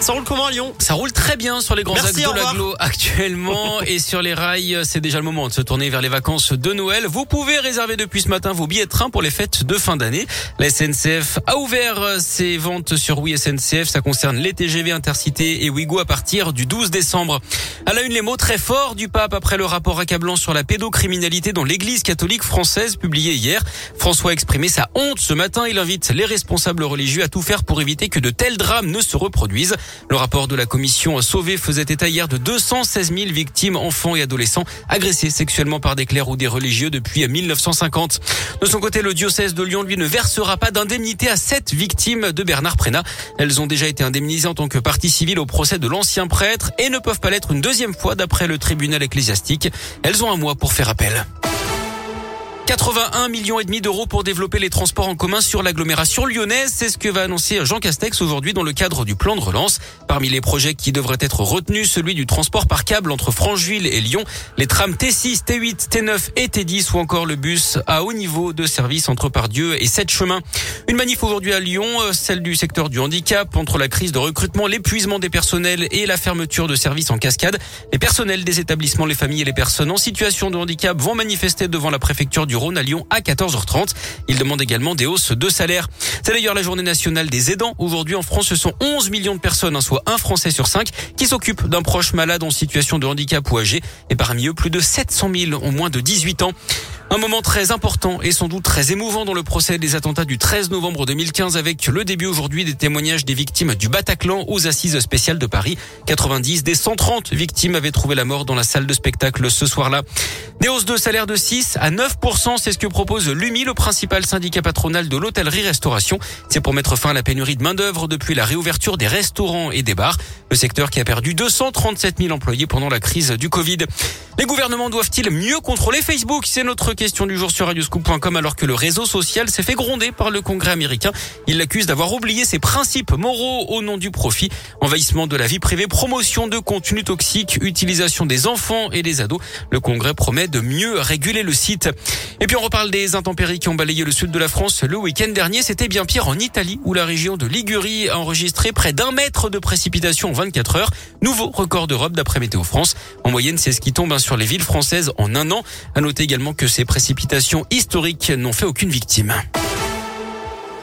Ça roule comment à Lyon? Ça roule très bien sur les grands Merci, axes de actuellement et sur les rails, c'est déjà le moment de se tourner vers les vacances de Noël. Vous pouvez réserver depuis ce matin vos billets de train pour les fêtes de fin d'année. La SNCF a ouvert ses ventes sur Oui SNCF, ça concerne les TGV Intercité et Ouigo à partir du 12 décembre. À la une, les mots très forts du pape après le rapport accablant sur la pédocriminalité dans l'église catholique française publié hier. François a exprimé sa honte ce matin. Il invite les responsables religieux à tout faire pour éviter que de tels drames ne se reproduisent. Le rapport de la commission Sauvé faisait état hier de 216 000 victimes, enfants et adolescents agressés sexuellement par des clercs ou des religieux depuis 1950. De son côté, le diocèse de Lyon, lui, ne versera pas d'indemnité à sept victimes de Bernard Prénat. Elles ont déjà été indemnisées en tant que partie civile au procès de l'ancien prêtre et ne peuvent pas l'être une deuxième fois d'après le tribunal ecclésiastique. Elles ont un mois pour faire appel. 81 millions et demi d'euros pour développer les transports en commun sur l'agglomération lyonnaise. C'est ce que va annoncer Jean Castex aujourd'hui dans le cadre du plan de relance. Parmi les projets qui devraient être retenus, celui du transport par câble entre Francheville et Lyon, les trams T6, T8, T9 et T10 ou encore le bus à haut niveau de service entre Pardieu et Sept Chemins. Une manif aujourd'hui à Lyon, euh, celle du secteur du handicap, entre la crise de recrutement, l'épuisement des personnels et la fermeture de services en cascade. Les personnels des établissements, les familles et les personnes en situation de handicap vont manifester devant la préfecture du Rhône à Lyon à 14h30. Ils demandent également des hausses de salaire. C'est d'ailleurs la journée nationale des aidants. Aujourd'hui en France, ce sont 11 millions de personnes, hein, soit un Français sur cinq, qui s'occupent d'un proche malade en situation de handicap ou âgé. Et parmi eux, plus de 700 000 ont moins de 18 ans. Un moment très important et sans doute très émouvant dans le procès des attentats du 13 novembre 2015 avec le début aujourd'hui des témoignages des victimes du Bataclan aux assises spéciales de Paris. 90 des 130 victimes avaient trouvé la mort dans la salle de spectacle ce soir-là. Des hausses de salaire de 6 à 9%, c'est ce que propose l'UMI, le principal syndicat patronal de l'hôtellerie-restauration. C'est pour mettre fin à la pénurie de main-d'œuvre depuis la réouverture des restaurants et des bars. Le secteur qui a perdu 237 000 employés pendant la crise du Covid. Les gouvernements doivent-ils mieux contrôler Facebook? C'est notre question du jour sur radioscoop.com alors que le réseau social s'est fait gronder par le Congrès américain. Il l'accuse d'avoir oublié ses principes moraux au nom du profit. Envahissement de la vie privée, promotion de contenus toxiques, utilisation des enfants et des ados. Le Congrès promet de mieux réguler le site. Et puis on reparle des intempéries qui ont balayé le sud de la France le week-end dernier. C'était bien pire en Italie où la région de Ligurie a enregistré près d'un mètre de précipitation en 24 heures. Nouveau record d'Europe d'après Météo France. En moyenne, c'est ce qui tombe hein, sur les villes françaises en un an. À noter également que ces précipitations historiques n'ont fait aucune victime.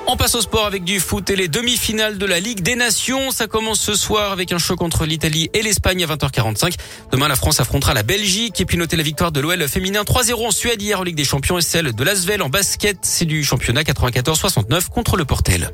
On passe au sport avec du foot et les demi-finales de la Ligue des Nations. Ça commence ce soir avec un choc entre l'Italie et l'Espagne à 20h45. Demain, la France affrontera la Belgique et puis notez la victoire de l'OL féminin 3-0 en Suède hier en Ligue des Champions et celle de l'Asvel en basket. C'est du championnat 94-69 contre le Portel.